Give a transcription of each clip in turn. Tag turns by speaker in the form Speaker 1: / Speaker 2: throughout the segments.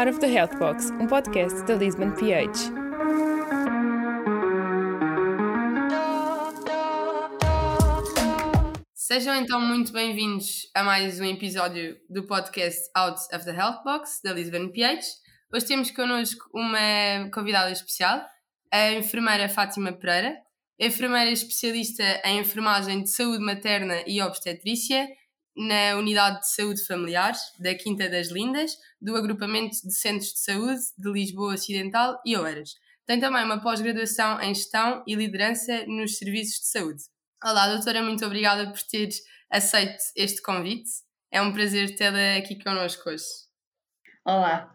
Speaker 1: Out of the Health Box, um podcast da Lisbon PH. Sejam então muito bem-vindos a mais um episódio do podcast Out of the Health Box da Lisbon PH. Hoje temos connosco uma convidada especial, a enfermeira Fátima Pereira, enfermeira especialista em enfermagem de saúde materna e obstetrícia na Unidade de Saúde Familiar da Quinta das Lindas, do Agrupamento de Centros de Saúde de Lisboa Ocidental e Oeiras. Tem também uma pós-graduação em Gestão e Liderança nos Serviços de Saúde. Olá, doutora, muito obrigada por ter aceito este convite. É um prazer tê-la aqui connosco hoje.
Speaker 2: Olá,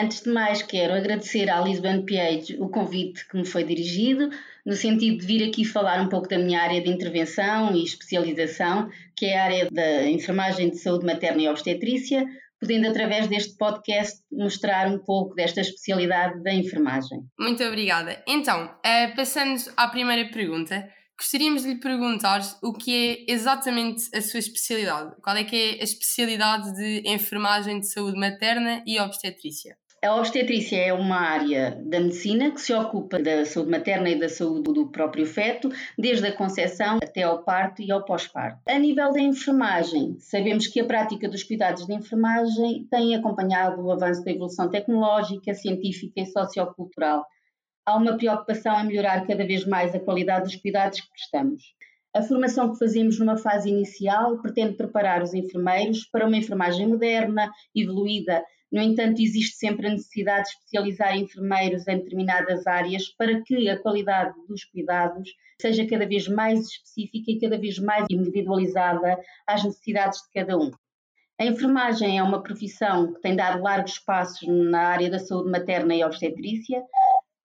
Speaker 2: antes de mais quero agradecer à Lisbon PH o convite que me foi dirigido no sentido de vir aqui falar um pouco da minha área de intervenção e especialização, que é a área da enfermagem de saúde materna e obstetrícia, podendo através deste podcast mostrar um pouco desta especialidade da enfermagem.
Speaker 1: Muito obrigada. Então, uh, passando à primeira pergunta, gostaríamos de lhe perguntar o que é exatamente a sua especialidade. Qual é que é a especialidade de enfermagem de saúde materna e obstetrícia?
Speaker 2: A obstetrícia é uma área da medicina que se ocupa da saúde materna e da saúde do próprio feto, desde a concepção até ao parto e ao pós-parto. A nível da enfermagem, sabemos que a prática dos cuidados de enfermagem tem acompanhado o avanço da evolução tecnológica, científica e sociocultural. Há uma preocupação em melhorar cada vez mais a qualidade dos cuidados que prestamos. A formação que fazemos numa fase inicial pretende preparar os enfermeiros para uma enfermagem moderna, evoluída no entanto, existe sempre a necessidade de especializar enfermeiros em determinadas áreas para que a qualidade dos cuidados seja cada vez mais específica e cada vez mais individualizada às necessidades de cada um. A enfermagem é uma profissão que tem dado largos passos na área da saúde materna e obstetrícia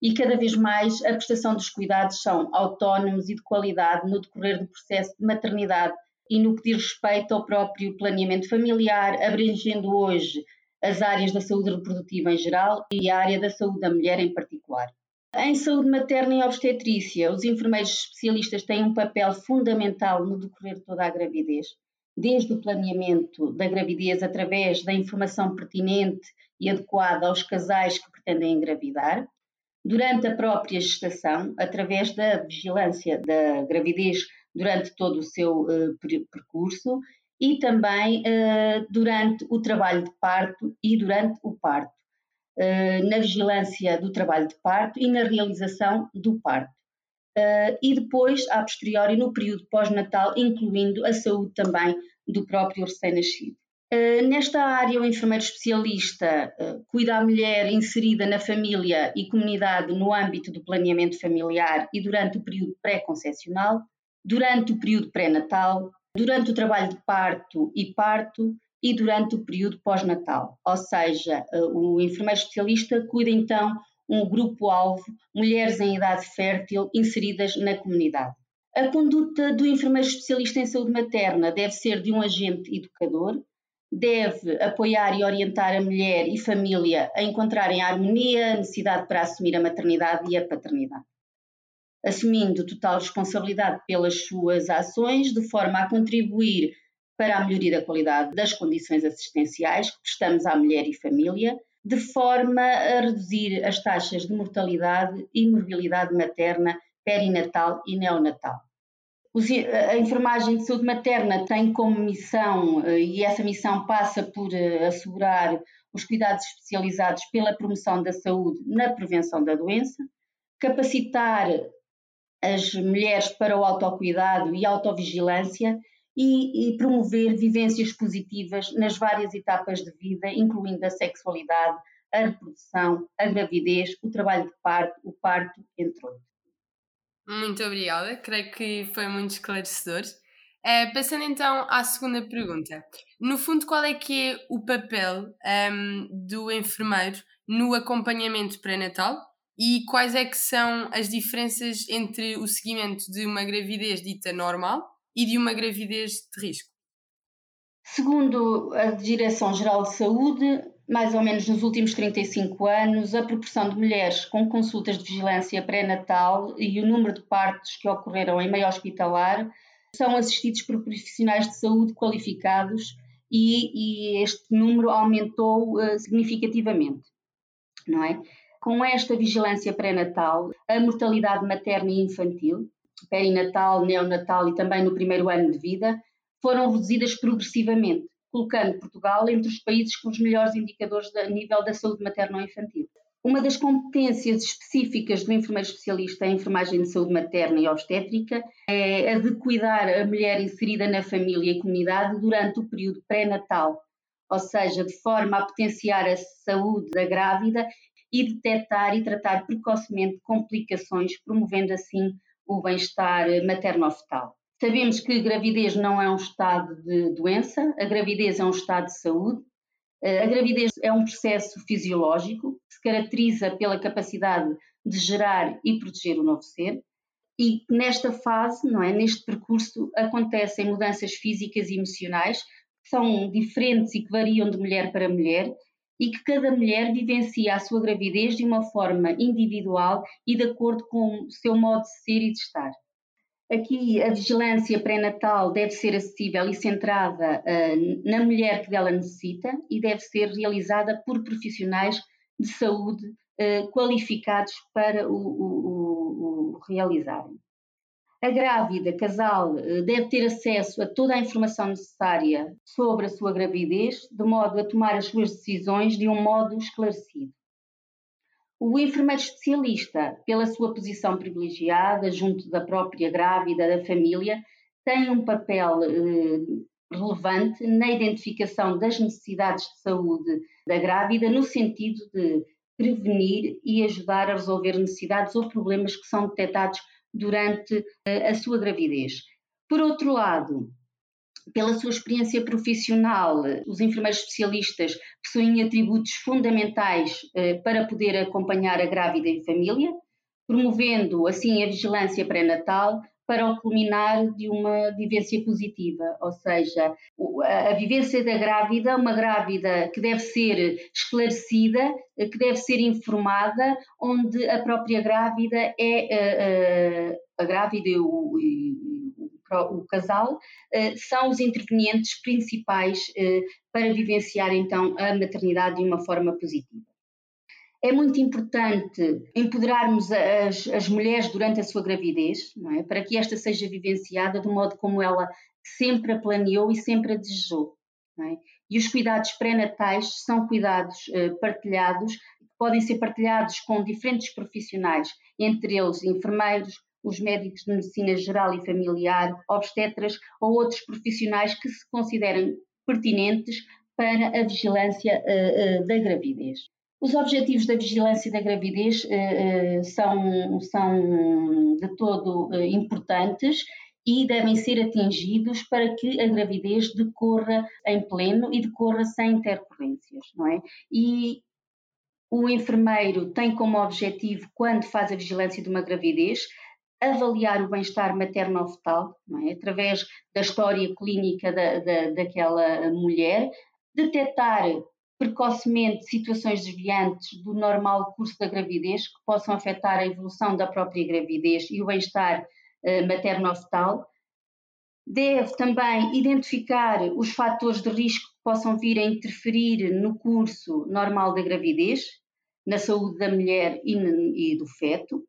Speaker 2: e cada vez mais a prestação dos cuidados são autónomos e de qualidade no decorrer do processo de maternidade e no que diz respeito ao próprio planeamento familiar, abrangendo hoje as áreas da saúde reprodutiva em geral e a área da saúde da mulher em particular. Em saúde materna e obstetrícia, os enfermeiros especialistas têm um papel fundamental no decorrer de toda a gravidez, desde o planeamento da gravidez através da informação pertinente e adequada aos casais que pretendem engravidar, durante a própria gestação, através da vigilância da gravidez durante todo o seu uh, percurso e também uh, durante o trabalho de parto e durante o parto, uh, na vigilância do trabalho de parto e na realização do parto. E depois, a posteriori, no período pós-natal, incluindo a saúde também do próprio recém-nascido. Nesta área, o enfermeiro especialista cuida a mulher inserida na família e comunidade no âmbito do planeamento familiar e durante o período pré-concepcional, durante o período pré-natal, durante o trabalho de parto e parto e durante o período pós-natal. Ou seja, eh, o enfermeiro especialista cuida então um grupo-alvo, mulheres em idade fértil inseridas na comunidade. A conduta do enfermeiro especialista em saúde materna deve ser de um agente educador, deve apoiar e orientar a mulher e família a encontrarem a harmonia, a necessidade para assumir a maternidade e a paternidade assumindo total responsabilidade pelas suas ações, de forma a contribuir para a melhoria da qualidade das condições assistenciais que prestamos à mulher e família, de forma a reduzir as taxas de mortalidade e morbilidade materna, perinatal e neonatal. A enfermagem de saúde materna tem como missão, eh, e essa missão passa por eh, assegurar os cuidados especializados pela promoção da saúde na prevenção da doença, capacitar as mulheres para o autocuidado e autovigilância e, e promover vivências positivas nas várias etapas de vida, incluindo a sexualidade, a reprodução, a gravidez, o trabalho de parto, o parto, entre outros.
Speaker 1: Muito obrigada, creio que foi muito esclarecedor. Uh, passando então à segunda pergunta. No fundo, qual é que é o papel um, ehm, do enfermeiro no acompanhamento pré-natal e quais é que são as diferenças entre o seguimento de uma gravidez dita normal e de uma gravidez de risco?
Speaker 2: Segundo a Direção-Geral de Saúde, mais ou menos nos últimos 35 anos, a proporção de mulheres com consultas de vigilância pré-natal e o número de partos que ocorreram em meio hospitalar são assistidos por profissionais de saúde qualificados e, e este número aumentou uh, significativamente, não é? Com esta vigilância pré-natal, a mortalidade materna e infantil, perinatal, neonatal e também no primeiro ano de vida, foram reduzidas progressivamente, colocando Portugal entre os países com os melhores indicadores a nível da saúde materno-infantil. Uma das competências específicas do enfermeiro especialista em enfermagem de saúde materna e obstétrica é a de cuidar a mulher inserida na família e comunidade durante o período pré-natal, ou seja, de forma a potenciar a saúde da grávida e detectar e tratar precocemente complicações, promovendo assim o bem-estar materno-fetal. Sabemos que gravidez não é um estado de doença, a gravidez é um estado de saúde a gravidez é um processo fisiológico que se caracteriza pela capacidade de gerar e proteger o novo ser. E nesta fase, não é, neste percurso, acontecem mudanças físicas e emocionais que são diferentes e que variam de mulher para mulher e que cada mulher vivencia a sua gravidez de uma forma individual e de acordo com o seu modo de ser e de estar. Aqui a vigilância pré-natal deve ser acessível e centrada uh, na mulher que dela necessita e deve ser realizada por profissionais de saúde uh, qualificados para o, o, o, realizarem. A grávida, casal, uh, deve ter acesso a toda a informação necessária sobre a sua gravidez, de modo a tomar as suas decisões de um modo esclarecido. O enfermeiro especialista, pela sua posição privilegiada junto da própria grávida, da família, tem um papel eh, relevante na identificação das necessidades de saúde da grávida, no sentido de prevenir e ajudar a resolver necessidades ou problemas que são detectados durante eh, a sua gravidez. Por outro lado, pela sua experiência profissional, os enfermeiros especialistas possuem atributos fundamentais eh, para poder acompanhar a grávida e a família, promovendo assim a vigilância pré-natal para o culminar de uma vivência positiva, ou seja, a vivência da grávida, uma grávida que deve ser esclarecida, eh, que deve ser informada, onde a própria grávida é eh, a grávida e o, casal, eh, são os intervenientes principais eh, para vivenciar então a maternidade de uma forma positiva. É muito importante empoderarmos as, as mulheres durante a sua gravidez, é? para que esta seja vivenciada do modo como ela sempre a planeou e sempre a desejou. É? E os cuidados pré-natais são cuidados eh, partilhados, podem ser partilhados com diferentes profissionais, entre eles enfermeiros, os médicos de medicina geral e familiar, obstetras ou outros profissionais que se considerem pertinentes para a vigilância uh, uh, da gravidez. Os objetivos da vigilância da gravidez uh, são, são de todo importantes e devem ser atingidos para que a gravidez decorra em pleno e decorra sem intercorrências, não é? E o enfermeiro tem como objetivo, quando faz a vigilância de uma gravidez, avaliar o bem-estar materno-fetal, é? através da história clínica da, da, daquela mulher, detectar precocemente situações desviantes do normal curso da gravidez que possam afetar a evolução da própria gravidez e o bem-estar uh, materno-fetal. Deve também identificar os fatores de risco que possam vir a interferir no curso normal da gravidez, na saúde da mulher e, e do feto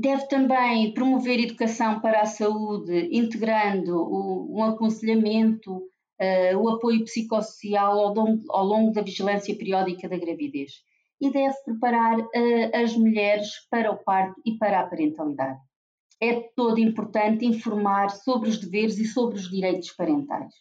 Speaker 2: Deve também promover educação para a saúde, integrando o, um aconselhamento, uh, o apoio psicossocial ao longo, ao longo, da vigilância periódica da gravidez. E deve preparar uh, as mulheres para o parto e para a parentalidade. É todo importante informar sobre os deveres e sobre os direitos parentais.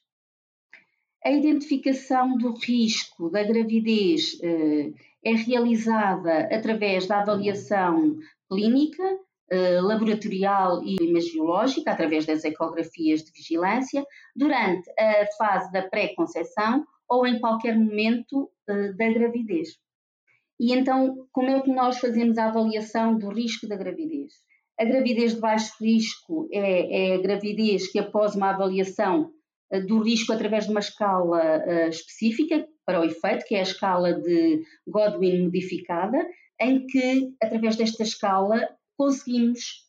Speaker 2: A identificação do risco da gravidez uh, é realizada através da avaliação clínica, eh, laboratorial e imagiológica, através das ecografias de vigilância, durante a fase da pré-conceição ou em qualquer momento uh, da gravidez. E então, como é que nós fazemos a avaliação do risco da gravidez? A gravidez de baixo risco é, é a gravidez que, após uma avaliação uh, do risco através de uma escala específica, para o efeito, que é a escala de Godwin modificada, em que, através desta escala, conseguimos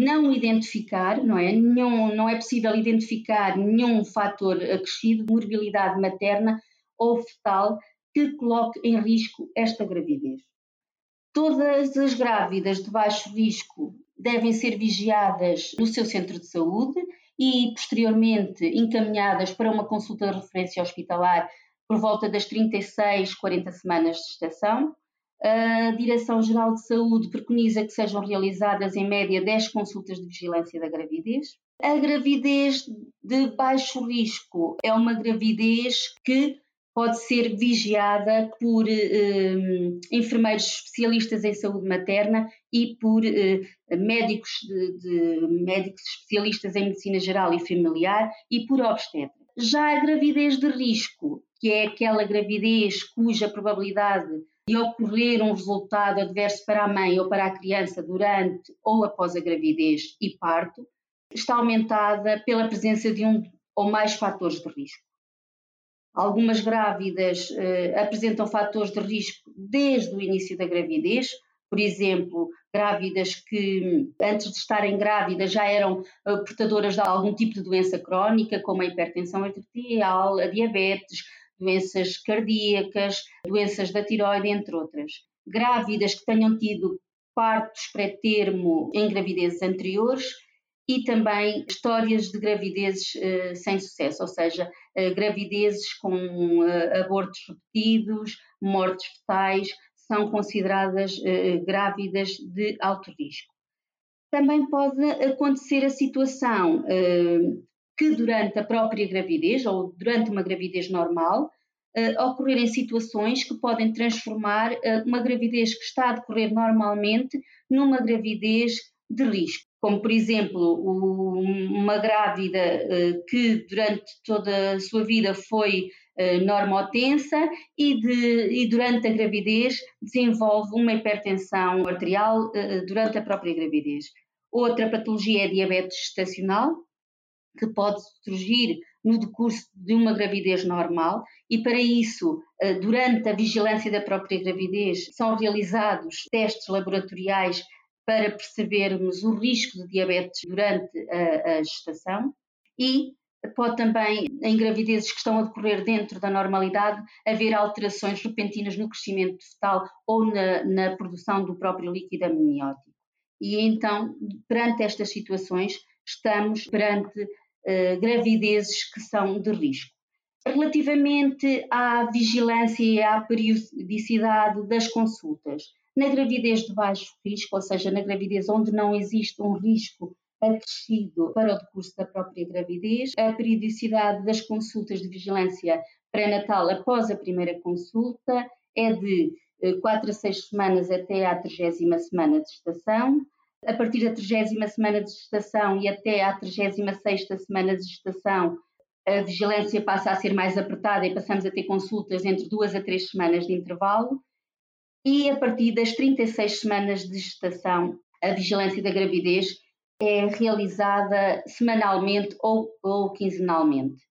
Speaker 2: não identificar, não é? Nenhum, não é possível identificar nenhum fator acrescido de morbilidade materna ou fetal que coloque em risco esta gravidez. Todas as grávidas de baixo risco devem ser vigiadas no seu centro de saúde e posteriormente encaminhadas para uma consulta de referência hospitalar por volta das 36, 40 semanas de gestação. A Direção-Geral de Saúde preconiza que sejam realizadas em média 10 consultas de vigilância da gravidez. A gravidez de baixo risco é uma gravidez que pode ser vigiada por eh, enfermeiros especialistas em saúde materna e por eh, médicos, de, de, médicos especialistas em medicina geral e familiar e por obstetra. Já a gravidez de risco, que é aquela gravidez cuja probabilidade de ocorrer um resultado adverso para a mãe ou para a criança durante ou após a gravidez e parto, está aumentada pela presença de um ou mais fatores de risco. Algumas grávidas eh, apresentam fatores de risco desde o início da gravidez, por exemplo, grávidas que antes de estarem grávidas já eram eh, portadoras de algum tipo de doença crónica, como a hipertensão arterial, a diabetes, doenças cardíacas, doenças da tiroide, entre outras. Grávidas que tenham tido partos pré-termo em gravidezes anteriores e também histórias de gravidezes uh, sem sucesso, ou seja, uh, gravidezes com uh, abortos repetidos, mortes fetais, são consideradas grávidas de alto risco. Também pode acontecer a situação que durante a própria gravidez ou durante uma gravidez normal ocorrerem situações que podem transformar uma gravidez que está a decorrer normalmente numa gravidez de risco como por exemplo uma grávida eh, que durante toda a sua vida foi normotensa e, de, e durante a gravidez desenvolve uma hipertensão arterial durante a própria gravidez. Outra patologia é diabetes gestacional, que pode surgir no decurso de uma gravidez normal e para isso, durante a vigilância da própria gravidez, são realizados testes laboratoriais para percebermos o risco de diabetes durante a, a gestação e pode também, em gravidezes que estão a decorrer dentro da normalidade, haver alterações repentinas no crescimento fetal ou na, na produção do próprio líquido amniótico. E então, perante estas situações, estamos perante uh, gravidezes que são de risco. Relativamente à vigilância e à periodicidade das consultas, na gravidez de baixo risco, ou seja, na gravidez onde não existe um risco acrescido para o decurso da própria gravidez, a periodicidade das consultas de vigilância pré-natal após a primeira consulta é de 4 eh, a 6 semanas até à 30 semana de gestação. A partir da 30 semana de gestação e até à 36 semana de gestação, a vigilância passa a ser mais apertada e passamos a ter consultas entre 2 a 3 semanas de intervalo e a partir das 36 semanas de gestação, a vigilância da gravidez é realizada semanalmente ou, ou quinzenalmente.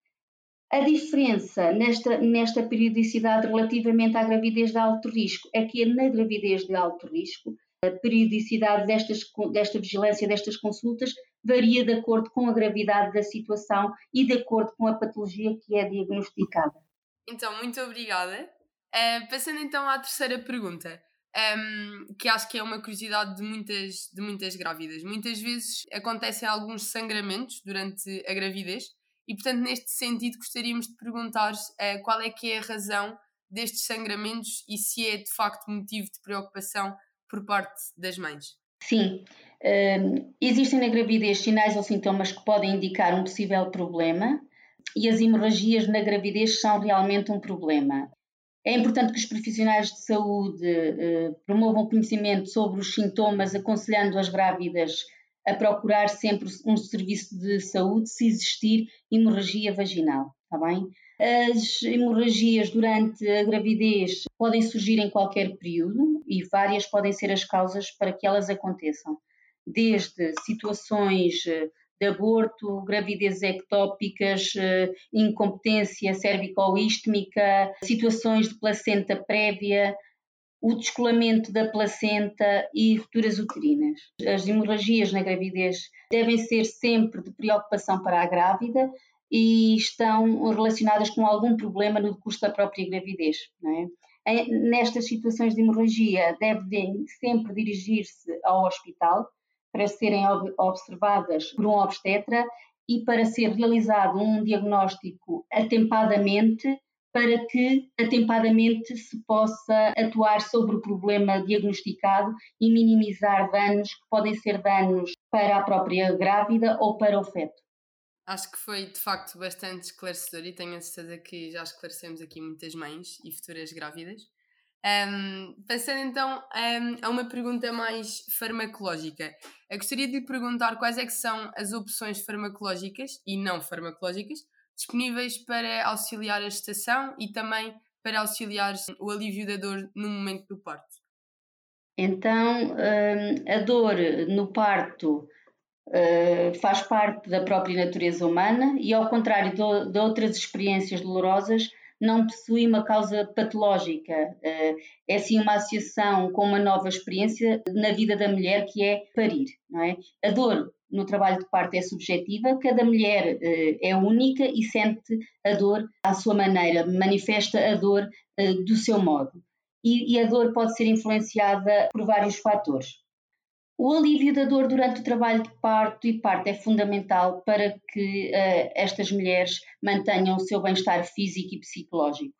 Speaker 2: A diferença nesta, nesta periodicidade relativamente à gravidez de alto risco é que na gravidez de alto risco, a periodicidade destas, desta vigilância, destas consultas, varia de acordo com a gravidade da situação e de acordo com a patologia que é diagnosticada.
Speaker 1: Então, muito obrigada. Uh, passando então à terceira pergunta, um, ehm, que acho que é uma curiosidade de muitas, de muitas grávidas. Muitas vezes acontecem alguns sangramentos durante a gravidez e, portanto, neste sentido, gostaríamos de perguntar uh, qual é que é a razão destes sangramentos e se é de facto motivo de preocupação por parte das mães.
Speaker 2: Sim, uh, existem na gravidez sinais ou sintomas que podem indicar um possível problema e as hemorragias na gravidez são realmente um problema. É importante que os profissionais de saúde eh, promovam conhecimento sobre os sintomas, aconselhando as grávidas a procurar sempre um serviço de saúde se existir hemorragia vaginal, está bem? As hemorragias durante a gravidez podem surgir em qualquer período e várias podem ser as causas para que elas aconteçam, desde situações eh, de aborto, gravidez ectópicas, eh, incompetência cervicoístmica, situações de placenta prévia, o descolamento da placenta e rupturas uterinas. As hemorragias na gravidez devem ser sempre de preocupação para a grávida e estão relacionadas com algum problema no curso da própria gravidez. É? Nestas situações de hemorragia, devem sempre dirigir-se ao hospital para serem observadas por um obstetra e para ser realizado um diagnóstico atempadamente para que atempadamente se possa atuar sobre o problema diagnosticado e minimizar danos que podem ser danos para a própria grávida ou para o feto.
Speaker 1: Acho que foi de facto bastante esclarecedor e tenho a certeza que já esclarecemos aqui muitas mães e futuras grávidas. Um, passando então um, a uma pergunta mais farmacológica. Eu gostaria de lhe perguntar quais é que são as opções farmacológicas e não farmacológicas disponíveis para auxiliar a gestação e também para auxiliar o alívio da dor no momento do parto.
Speaker 2: Então, a dor no parto hum, faz parte da própria natureza humana e, ao contrário de outras experiências dolorosas, não possui uma causa patológica. Eh, é sim uma associação com uma nova experiência na vida da mulher que é parir. Não é? A dor no trabalho de parto é subjetiva, cada mulher eh, é única e sente a dor à sua maneira, manifesta a dor eh, do seu modo. E a dor pode ser influenciada por vários fatores. O alívio da dor durante o trabalho de parto e parto é fundamental para que uh, estas mulheres mantenham o seu bem-estar físico e psicológico.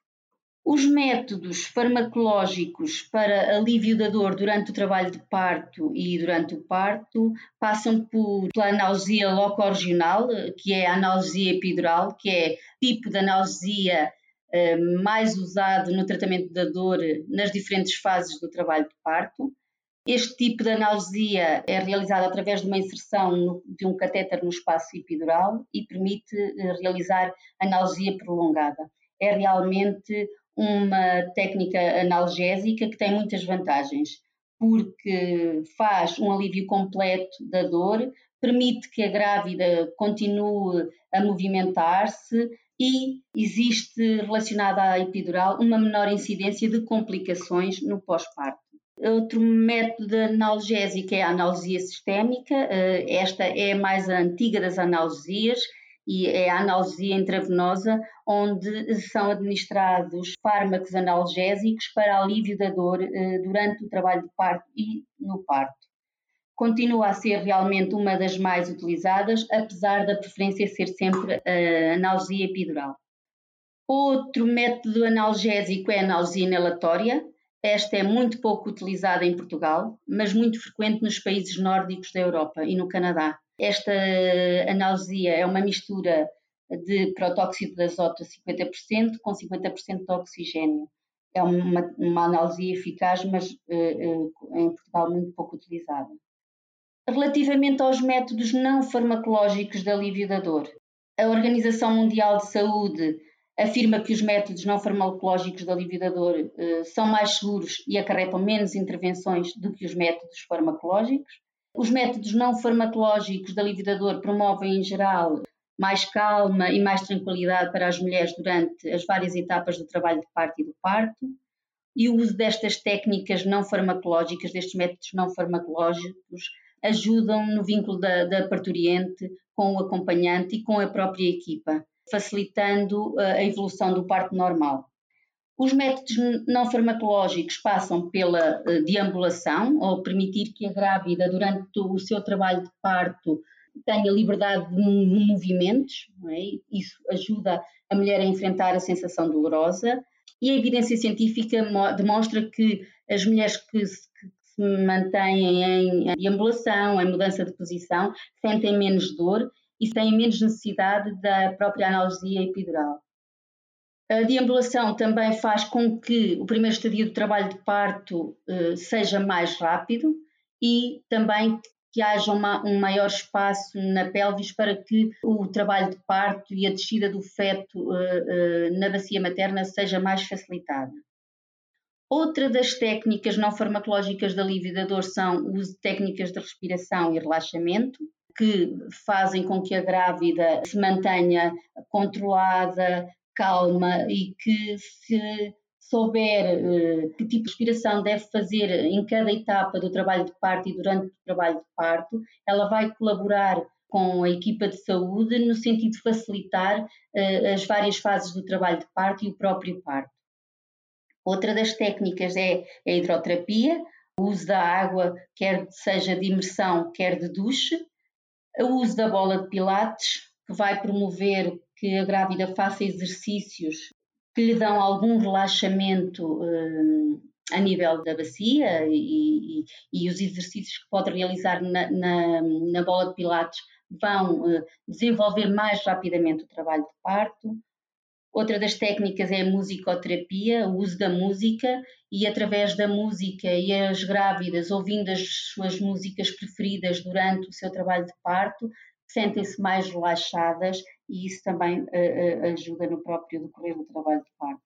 Speaker 2: Os métodos farmacológicos para alívio da dor durante o trabalho de parto e durante o parto passam por pela analgesia loco-regional, que é a analgesia epidural, que é tipo de analgesia eh, mais usado no tratamento da dor nas diferentes fases do trabalho de parto. Este tipo de analgesia é realizado através de uma inserção de um catéter no espaço epidural e permite eh, realizar analgesia prolongada. É realmente uma técnica analgésica que tem muitas vantagens, porque faz um alívio completo da dor, permite que a grávida continue a movimentar-se e existe relacionada à epidural uma menor incidência de complicações no pós-parto. Outro método analgésico é a analgesia sistémica. Eh, esta é mais antiga das analgesias e é a analgesia intravenosa, onde são administrados fármacos analgésicos para alívio da dor eh, durante o trabalho de parto e no parto. Continua a ser realmente uma das mais utilizadas, apesar da preferência ser sempre a analgesia epidural. Outro método analgésico é a analgesia inalatória. Esta é muito pouco utilizada em Portugal, mas muito frequente nos países nórdicos da Europa e no Canadá. Esta analgesia é uma mistura de protóxido de azoto a 50% com 50% de oxigênio. É uma, uma analgesia eficaz, mas uh, uh, em Portugal muito pouco utilizada. Relativamente aos métodos não farmacológicos de alívio da dor, a Organização Mundial de Saúde afirma que os métodos não farmacológicos de alívio da dor uh, são mais seguros e acarretam menos intervenções do que os métodos farmacológicos. Os métodos não farmacológicos de alívio da dor promovem, em geral, mais calma e mais tranquilidade para as mulheres durante as várias etapas do trabalho de parto e do parto. E o uso destas técnicas não farmacológicas, destes métodos não farmacológicos, ajudam no vínculo da, da parturiente com o acompanhante e com a própria equipa, facilitando eh, a evolução do parto normal. Os métodos não farmacológicos passam pela uh, deambulação, ou permitir que a grávida, durante o seu trabalho de parto, tenha liberdade de movimentos, é? isso ajuda a mulher a enfrentar a sensação dolorosa. E a evidência científica demonstra que as mulheres que se, que se mantêm em deambulação, em mudança de posição, sentem menos dor e têm menos necessidade da própria analgesia epidural. A deambulação também faz com que o primeiro estadio do trabalho de parto uh, seja mais rápido e também que haja uma, um maior espaço na pelvis para que o trabalho de parto e a descida do feto uh, uh, na bacia materna seja mais facilitada. Outra das técnicas não farmacológicas de alívio da dor são de técnicas de respiração e relaxamento, que fazem com que a grávida se mantenha controlada, calma e que se souber uh, que tipo de respiração deve fazer em cada etapa do trabalho de parto e durante o trabalho de parto, ela vai colaborar com a equipa de saúde no sentido de facilitar uh, as várias fases do trabalho de parto e o próprio parto. Outra das técnicas é a hidroterapia, o uso da água, quer seja de imersão, quer de duche, o uso da bola de pilates, que vai promover que a grávida faça exercícios que lhe dão algum relaxamento um, a nível da bacia e, e, e, os exercícios que pode realizar na, na, na bola de pilates vão uh, desenvolver mais rapidamente o trabalho de parto. Outra das técnicas é a musicoterapia, o uso da música, e através da música e as grávidas ouvindo as suas músicas preferidas durante o seu trabalho de parto, sentem-se mais relaxadas e isso também uh, ajuda no próprio decorrer do trabalho de parto.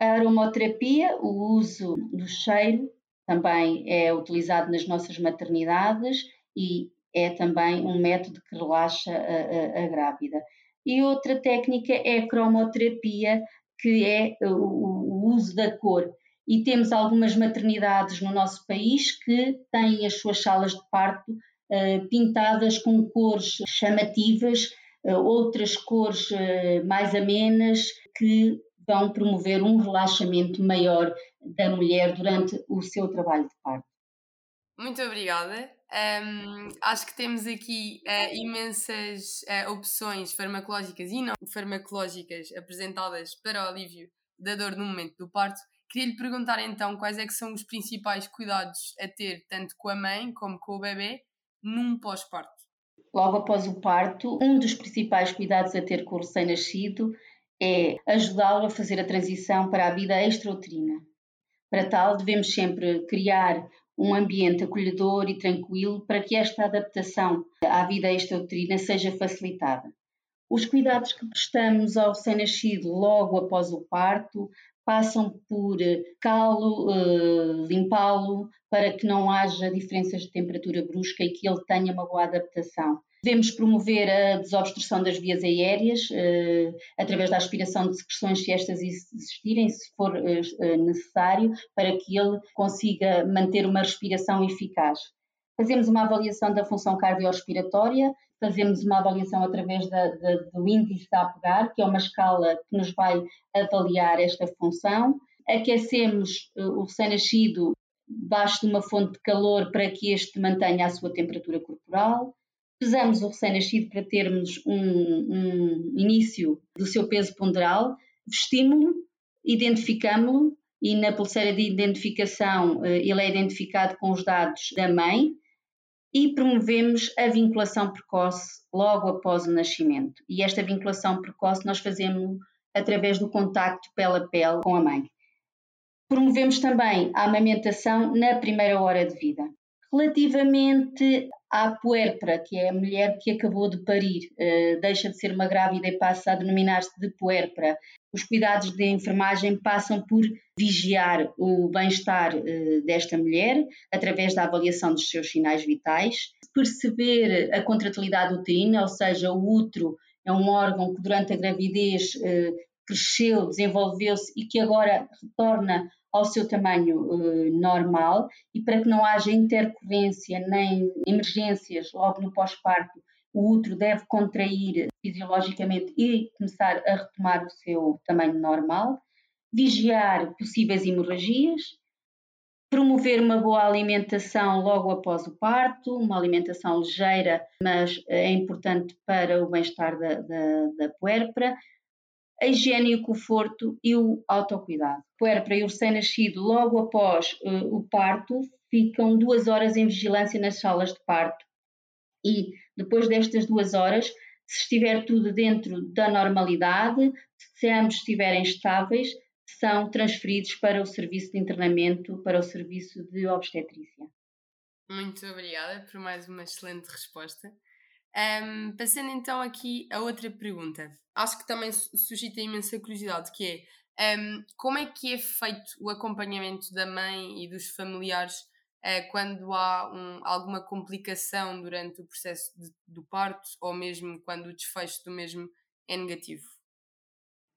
Speaker 2: A aromoterapia, o uso do cheiro, também é utilizado nas nossas maternidades e é também um método que relaxa a, a, a grávida. E outra técnica é a cromoterapia, que é o, o uso da cor. E temos algumas maternidades no nosso país que têm as suas salas de parto uh, pintadas com cores chamativas, uh, outras cores uh, mais amenas, que vão promover um relaxamento maior da mulher durante o seu trabalho de parto.
Speaker 1: Muito obrigada. Um, acho que temos aqui uh, imensas uh, opções farmacológicas e não farmacológicas apresentadas para o alívio da dor no momento do parto. Queria lhe perguntar então quais é que são os principais cuidados a ter tanto com a mãe como com o bebê num pós-parto.
Speaker 2: Logo após o parto, um dos principais cuidados a ter com o recém-nascido é ajudá-lo a fazer a transição para a vida extrauterina. Para tal, devemos sempre criar um ambiente acolhedor e tranquilo para que esta adaptação à vida extrauterina seja facilitada. Os cuidados que prestamos ao recém-nascido logo após o parto passam por eh, calo, uh, limpá-lo, para que não haja diferenças de temperatura brusca e que ele tenha uma boa adaptação. Devemos promover a desobstrução das vias aéreas uh, através da aspiração de secreções, se estas existirem, se for uh, necessário, para que ele consiga manter uma respiração eficaz. Fazemos uma avaliação da função cardiorrespiratória, fazemos uma avaliação através da, da, do índice de apegar, que é uma escala que nos vai avaliar esta função. Aquecemos uh, o recém-nascido debaixo de uma fonte de calor para que este mantenha a sua temperatura corporal pesamos o recém-nascido para termos um, um, início do seu peso ponderal, vestimos-lo, identificamos-lo e na pulseira de identificação eh, ele é identificado com os dados da mãe e promovemos a vinculação precoce logo após o nascimento. E esta vinculação precoce nós fazemos através do contacto pele a pele com a mãe. Promovemos também a amamentação na primeira hora de vida. Relativamente à puérpera, que é a mulher que acabou de parir, uh, deixa de ser uma grávida e passa a denominar-se de puérpera. Os cuidados de enfermagem passam por vigiar o bem-estar uh, desta mulher através da avaliação dos seus sinais vitais, perceber a contratilidade uterina, ou seja, o útero é um órgão que durante a gravidez uh, cresceu, desenvolveu-se e que agora retorna ao seu tamanho uh, normal e para que não haja intercorrência nem emergências logo no pós-parto, o útero deve contrair fisiologicamente e começar a retomar o seu tamanho normal, vigiar possíveis hemorragias, promover uma boa alimentação logo após o parto, uma alimentação ligeira, mas é importante para o bem-estar da, da, da puérpera, a higiene e o conforto e o autocuidado. Puérpera e o recém-nascido, logo após uh, o parto, ficam duas horas em vigilância nas salas de parto. E depois destas duas horas, se estiver tudo dentro da normalidade, se ambos estiverem estáveis, são transferidos para o serviço de internamento, para o serviço de obstetrícia.
Speaker 1: Muito obrigada por mais uma excelente resposta. Um, passando então aqui a outra pergunta, acho que também suscita imensa curiosidade, que é um, como é que é feito o acompanhamento da mãe e dos familiares uh, quando há um, alguma complicação durante o processo de, do parto ou mesmo quando o desfecho do mesmo é negativo?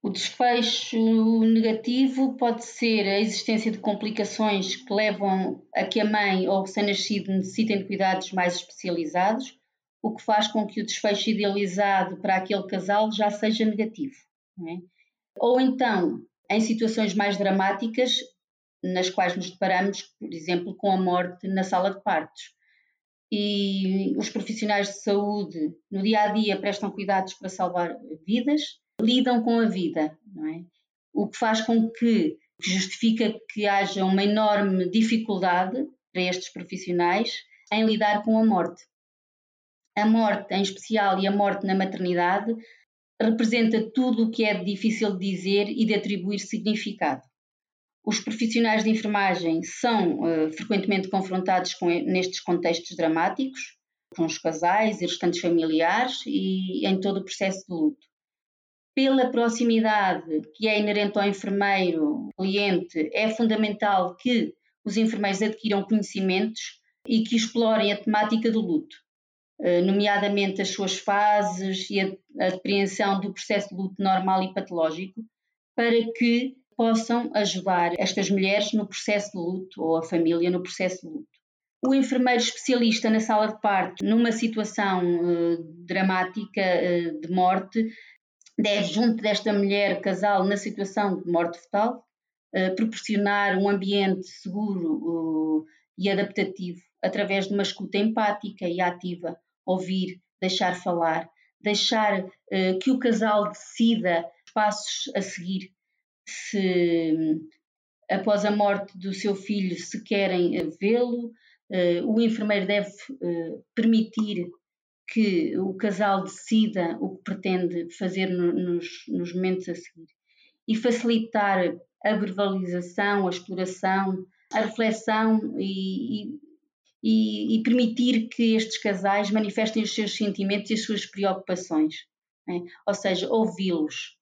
Speaker 2: O desfecho negativo pode ser a existência de complicações que levam a que a mãe ou o recém-nascido necessitem de cuidados mais especializados, o que faz com que o desfecho idealizado para aquele casal já seja negativo. É? Ou então, em situações mais dramáticas, nas quais nos deparamos, por exemplo, com a morte na sala de partos. E os profissionais de saúde, no dia a dia, prestam cuidados para salvar vidas, lidam com a vida, não é? O que faz com que, que justifica que haja uma enorme dificuldade para estes profissionais em lidar com a morte. A morte, em especial, e a morte na maternidade, representa tudo o que é difícil de dizer e de atribuir significado. Os profissionais de enfermagem são uh, frequentemente confrontados com, nestes contextos dramáticos, com os casais e restantes familiares e em todo o processo de luto pela proximidade que é inerente ao enfermeiro cliente, é fundamental que os enfermeiros adquiram conhecimentos e que explorem a temática do luto, nomeadamente as suas fases e a apreensão do processo de luto normal e patológico, para que possam ajudar estas mulheres no processo de luto ou a família no processo de luto. O enfermeiro especialista na sala de parto, numa situação uh, dramática uh, de morte, deve, junto desta mulher casal na situação de morte fetal, uh, proporcionar um ambiente seguro e adaptativo através de uma escuta empática e ativa, ouvir, deixar falar, deixar uh, que o casal decida os passos a seguir, se após a morte do seu filho se querem vê-lo, o enfermeiro deve permitir que o casal decida o que pretende fazer no, nos, nos momentos a seguir e facilitar a verbalização, a exploração, a reflexão e, e, permitir que estes casais manifestem os seus sentimentos e as suas preocupações. Né? Ou seja, ouvi-los,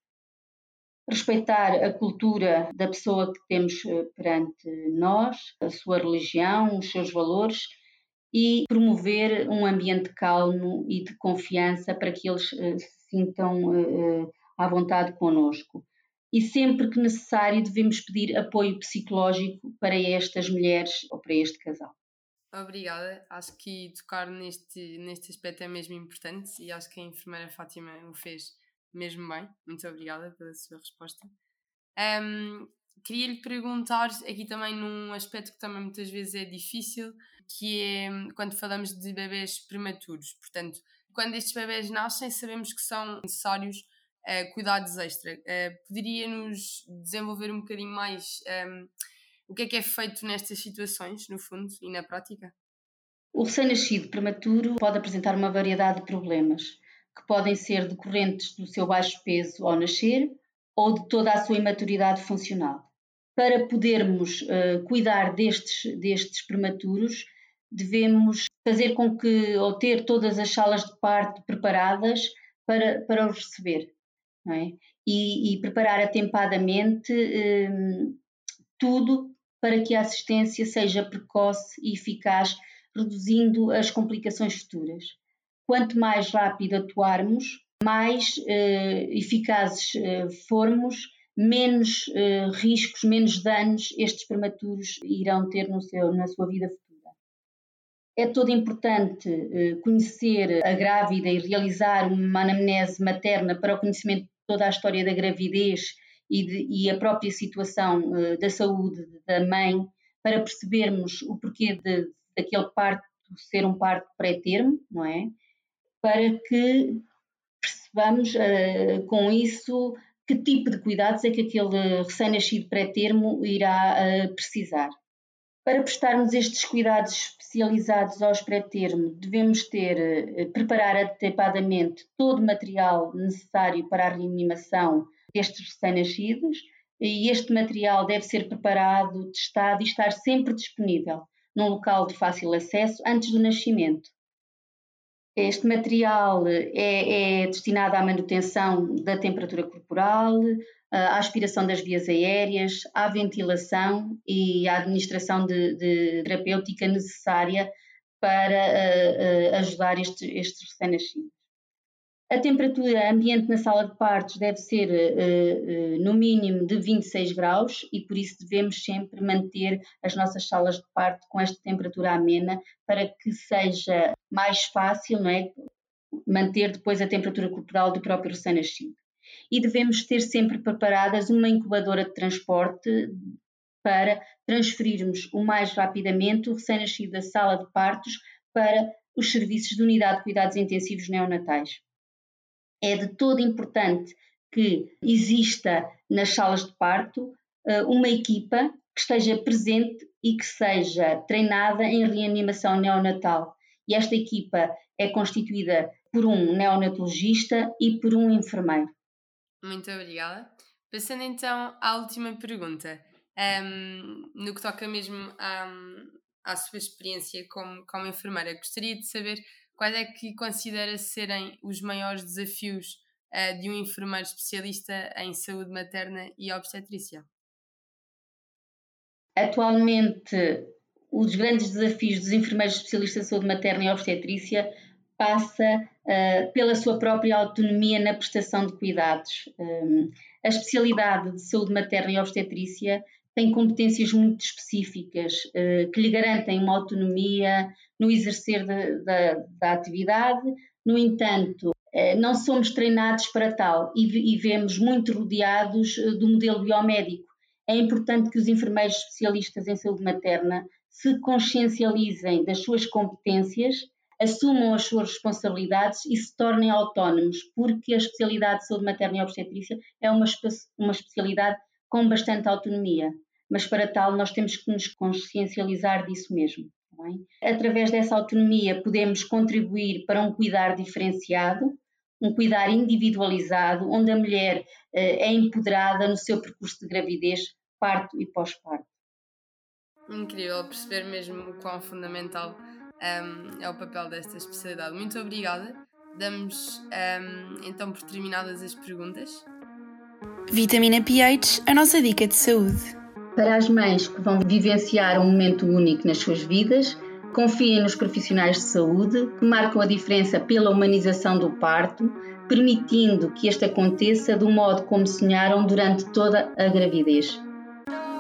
Speaker 2: respeitar a cultura da pessoa que temos eh, perante nós, a sua religião, os seus valores e promover um ambiente calmo e de confiança para que eles uh, se sintam uh, à vontade connosco. E sempre que necessário, devemos pedir apoio psicológico para estas mulheres ou para este casal.
Speaker 1: Obrigada. Acho que tocar neste, neste aspecto é mesmo importante e acho que a enfermeira Fátima o fez mesmo bem. Muito obrigada pela sua resposta. Um, queria lhe perguntar aqui também num aspecto que também muitas vezes é difícil, que é hum, quando falamos de bebés prematuros. Portanto, quando estes bebés nascem, sabemos que são necessários uh, cuidados extra. Uh, Poderia-nos desenvolver um bocadinho mais um, o que é que é feito nestas situações, no fundo, e na prática?
Speaker 2: O recém-nascido prematuro pode apresentar uma variedade de problemas, que podem ser decorrentes do seu baixo peso ao nascer ou de toda a sua imaturidade funcional. Para podermos uh, cuidar destes, destes prematuros, devemos fazer com que, ou ter todas as salas de parto preparadas para, para os receber. É? E, e, preparar atempadamente um, tudo para que a assistência seja precoce e eficaz, reduzindo as complicações futuras. Quanto mais rápido atuarmos, mais uh, eficazes uh, formos, menos uh, riscos, menos danos estes prematuros irão ter no seu, na sua vida futura. É todo importante conhecer a grávida e realizar uma anamnese materna para o conhecimento de toda a história da gravidez e, de, e a própria situação da saúde da mãe, para percebermos o porquê de, daquele parto ser um parto pré-termo, não é? Para que percebamos uh, com isso que tipo de cuidados é que aquele recém-nascido pré-termo irá uh, precisar. Para prestarmos estes cuidados especializados aos pré-termo, devemos ter, uh, preparar adequadamente todo o material necessário para a reanimação destes recém-nascidos e este material deve ser preparado, testado e estar sempre disponível num local de fácil acesso antes do nascimento. Este material é, é, destinado à manutenção da temperatura corporal, à aspiração das vias aéreas, à ventilação e à administração de, de terapêutica necessária para uh, uh, ajudar estes, estes recém-nascidos. A temperatura ambiente na sala de partos deve ser uh, uh, no mínimo de 26 graus e por isso devemos sempre manter as nossas salas de parto com esta temperatura amena para que seja mais fácil não é, manter depois a temperatura corporal do próprio recém-nascido. E devemos ter sempre preparadas uma incubadora de transporte para transferirmos o mais rapidamente o recém-nascido da sala de partos para os serviços de unidade de cuidados intensivos neonatais. É de todo importante que exista nas salas de parto eh, uma equipa que esteja presente e que seja treinada em reanimação neonatal. E esta equipa é constituída por um neonatologista e por um enfermeiro.
Speaker 1: Muito obrigada. Passando então à última pergunta, um, ehm, no que toca mesmo à, à sua experiência como, como enfermeira, gostaria de saber quais é que considera serem os maiores desafios uh, de um enfermeiro especialista em saúde materna e obstetrícia?
Speaker 2: Atualmente, os grandes desafios dos enfermeiros especialistas em saúde materna e obstetrícia passa uh, pela sua própria autonomia na prestação de cuidados. Um, a especialidade de saúde materna e obstetrícia tem competências muito específicas uh, que lhe garantem uma autonomia no exercer de, de, da atividade. No entanto, uh, não somos treinados para tal e, e vemos muito rodeados do modelo biomédico. É importante que os enfermeiros especialistas em saúde materna se consciencializem das suas competências assumam as suas responsabilidades e se tornem autónomos, porque a especialidade de saúde materna e obstetrícia é uma, uma especialidade com bastante autonomia. Mas para tal, nós temos que nos consciencializar disso mesmo. É? Através dessa autonomia, podemos contribuir para um cuidar diferenciado, um cuidar individualizado, onde a mulher eh, é empoderada no seu percurso de gravidez, parto e pós-parto.
Speaker 1: Incrível perceber mesmo o quão fundamental um, é o papel desta especialidade. Muito obrigada. Damos um, então por terminadas as perguntas.
Speaker 3: Vitamina pH, a nossa dica de saúde.
Speaker 2: Para as mães que vão vivenciar um momento único nas suas vidas, confiem nos profissionais de saúde que marcam a diferença pela humanização do parto, permitindo que este aconteça do modo como sonharam durante toda a gravidez.